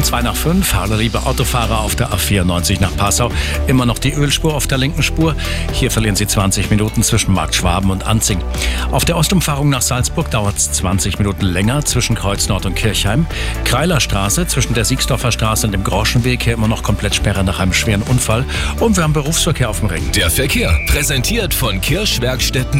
Um zwei nach fünf, hallo liebe Autofahrer auf der A94 nach Passau. Immer noch die Ölspur auf der linken Spur. Hier verlieren Sie 20 Minuten zwischen Markt Schwaben und Anzing. Auf der Ostumfahrung nach Salzburg dauert es 20 Minuten länger zwischen Kreuznord und Kirchheim. Kreilerstraße zwischen der Siegsdorfer Straße und dem Groschenweg hier immer noch komplett Sperre nach einem schweren Unfall. Und wir haben Berufsverkehr auf dem Ring. Der Verkehr präsentiert von Kirschwerkstätten